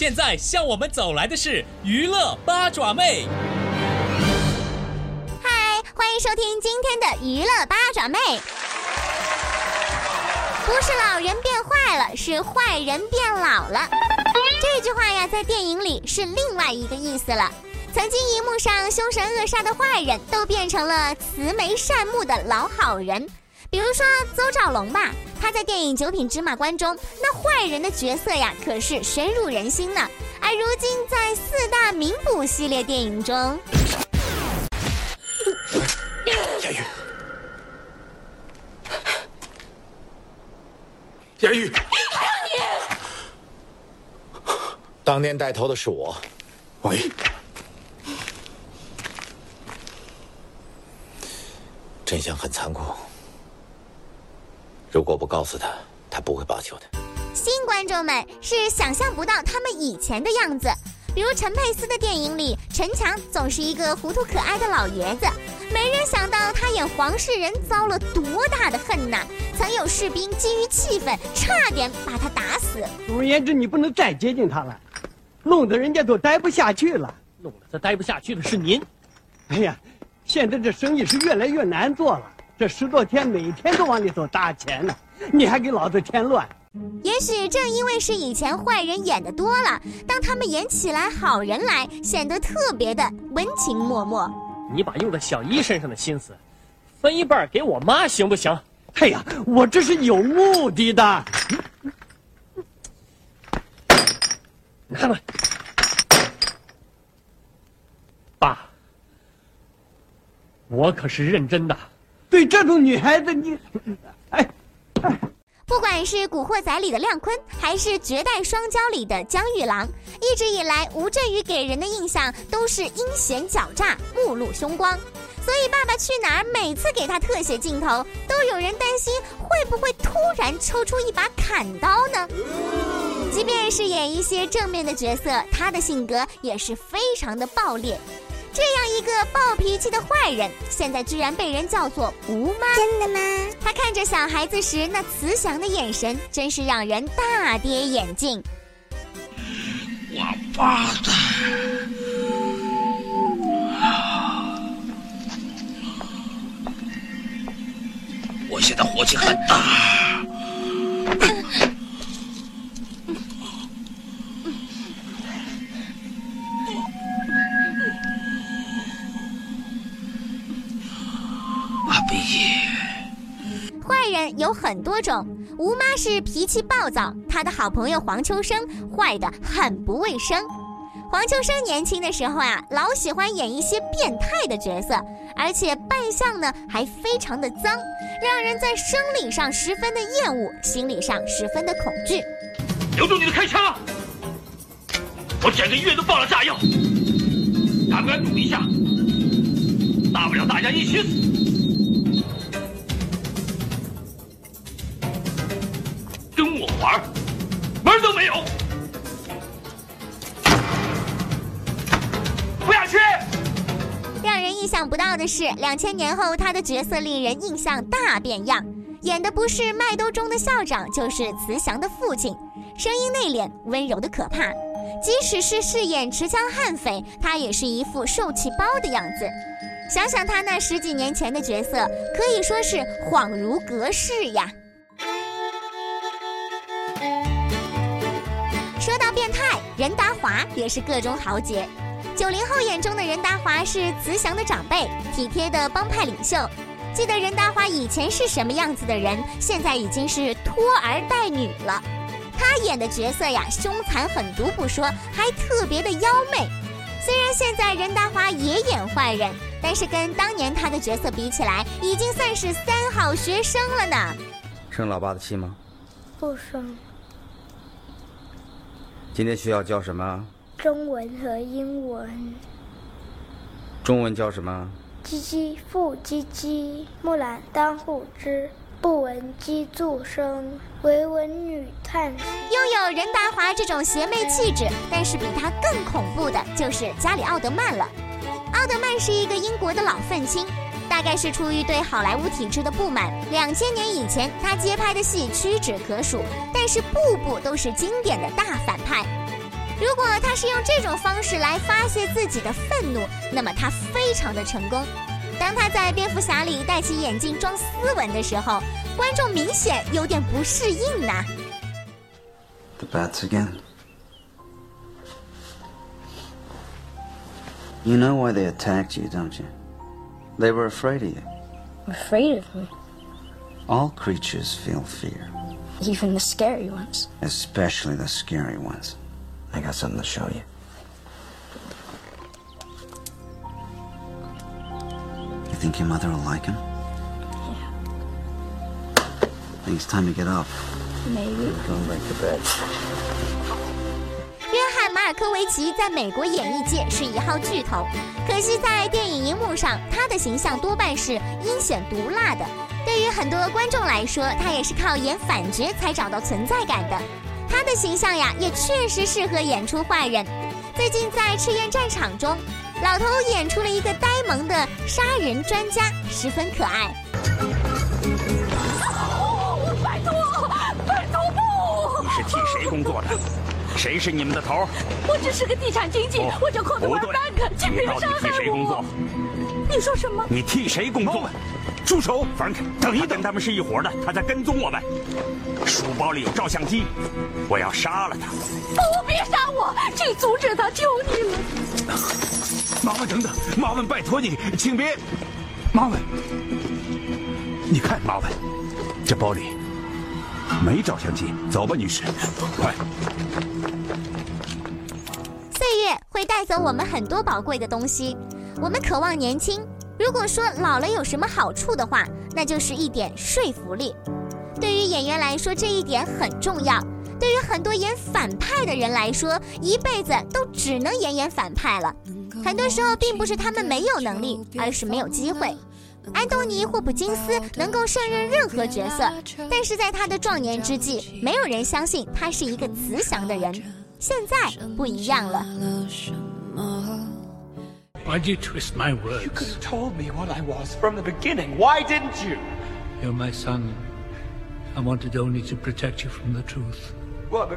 现在向我们走来的是娱乐八爪妹。嗨，欢迎收听今天的娱乐八爪妹。不是老人变坏了，是坏人变老了。这句话呀，在电影里是另外一个意思了。曾经荧幕上凶神恶煞的坏人都变成了慈眉善目的老好人。比如说邹兆龙吧，他在电影《九品芝麻官》中那坏人的角色呀，可是深入人心呢。而如今在四大名捕系列电影中，亚玉，亚玉，当年带头的是我。喂，真相很残酷。如果不告诉他，他不会罢休的。新观众们是想象不到他们以前的样子，比如陈佩斯的电影里，陈强总是一个糊涂可爱的老爷子，没人想到他演黄世仁遭了多大的恨呐！曾有士兵基于气愤，差点把他打死。总而言之，你不能再接近他了，弄得人家都待不下去了。弄得他待不下去的是您。哎呀，现在这生意是越来越难做了。这十多天，每天都往里头搭钱呢，你还给老子添乱。也许正因为是以前坏人演的多了，当他们演起来好人来，显得特别的温情脉脉。你把用在小一身上的心思，分一半给我妈行不行？哎呀，我这是有目的的。拿来，爸，我可是认真的。对这种女孩子，你，哎，不管是《古惑仔》里的亮坤，还是《绝代双骄》里的江玉郎，一直以来吴镇宇给人的印象都是阴险狡诈、目露凶光。所以《爸爸去哪儿》每次给他特写镜头，都有人担心会不会突然抽出一把砍刀呢？即便是演一些正面的角色，他的性格也是非常的暴烈。这样一个暴脾气的坏人，现在居然被人叫做吴妈。真的吗？他看着小孩子时那慈祥的眼神，真是让人大跌眼镜。王八蛋！我现在火气很大。有很多种，吴妈是脾气暴躁，她的好朋友黄秋生坏的很不卫生。黄秋生年轻的时候啊，老喜欢演一些变态的角色，而且扮相呢还非常的脏，让人在生理上十分的厌恶，心理上十分的恐惧。留住你的开枪！我整个医院都爆了炸药，敢不敢赌一下？大不了大家一起死。想不到的是，两千年后他的角色令人印象大变样，演的不是麦兜中的校长，就是慈祥的父亲，声音内敛，温柔的可怕。即使是饰演持枪悍匪，他也是一副受气包的样子。想想他那十几年前的角色，可以说是恍如隔世呀。说到变态，任达华也是个中豪杰。九零后眼中的任达华是慈祥的长辈，体贴的帮派领袖。记得任达华以前是什么样子的人，现在已经是拖儿带女了。他演的角色呀，凶残狠毒不说，还特别的妖媚。虽然现在任达华也演坏人，但是跟当年他的角色比起来，已经算是三好学生了呢。生老爸的气吗？不生。今天学校教什么？中文和英文。中文叫什么？唧唧复唧唧，木兰当户织。不闻机杼声，惟闻女叹息。拥有任达华这种邪魅气质，但是比他更恐怖的就是加里奥德曼了。奥德曼是一个英国的老愤青，大概是出于对好莱坞体制的不满。两千年以前，他接拍的戏屈指可数，但是部部都是经典的大反派。如果他是用这种方式来发泄自己的愤怒，那么他非常的成功。当他在蝙蝠侠里戴起眼镜装斯文的时候，观众明显有点不适应呢。The bats again. You know why they attacked you, don't you? They were afraid of you. Afraid of me? All creatures feel fear, Even the scary ones. especially the scary ones. I got something to show you. You think your mother will like him? Yeah. I think it's time to get up. Maybe. Going back to bed. 约翰·马尔科维奇在美国演艺界是一号巨头，可惜在电影荧幕上，他的形象多半是阴险毒辣的。对于很多观众来说，他也是靠演反角才找到存在感的。他的形象呀，也确实适合演出坏人。最近在《赤焰战场》中，老头演出了一个呆萌的杀人专家，十分可爱。拜托，拜托不！你是替谁工作的？谁是你们的头？我只是个地产经纪，不我叫 c o 不 d 对 Bank，请你到底别伤害替谁工作我。？你说什么？你替谁工作？住手，Frank！等一等，他们是一伙的，他在跟踪我们。书包里有照相机，我要杀了他。不，别杀我！请阻止他，求你了！麻烦，等等，麻烦，拜托你，请别，麻烦，你看，麻烦，这包里没照相机。走吧，女士，快。岁月会带走我们很多宝贵的东西，我们渴望年轻。如果说老了有什么好处的话，那就是一点说服力。对于演员来说，这一点很重要。对于很多演反派的人来说，一辈子都只能演演反派了。很多时候并不是他们没有能力，而是没有机会。安东尼·霍普金斯能够胜任任何角色，但是在他的壮年之际，没有人相信他是一个慈祥的人。现在不一样了。Why'd you twist my words? You could have told me what I was from the beginning. Why didn't you? You're my son. I wanted only to protect you from the truth. Well,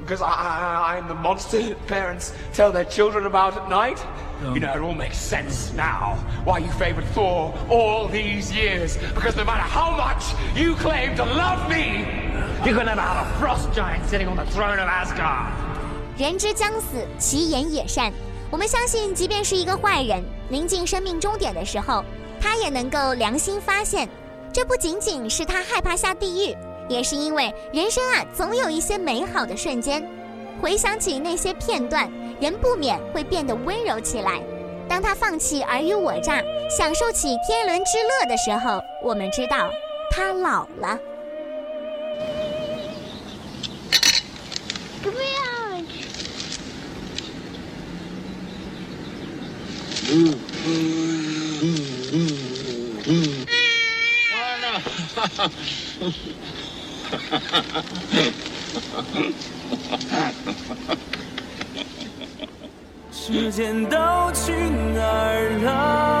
because I, I, I'm the monster parents tell their children about at night. No. You know, it all makes sense now why you favored Thor all these years. Because no matter how much you claim to love me, you could never have a frost giant sitting on the throne of Asgard. 人之将死，其言也善。 我们相信，即便是一个坏人，临近生命终点的时候，他也能够良心发现。这不仅仅是他害怕下地狱，也是因为人生啊，总有一些美好的瞬间。回想起那些片段，人不免会变得温柔起来。当他放弃尔虞我诈，享受起天伦之乐的时候，我们知道他老了。时间都去哪儿了？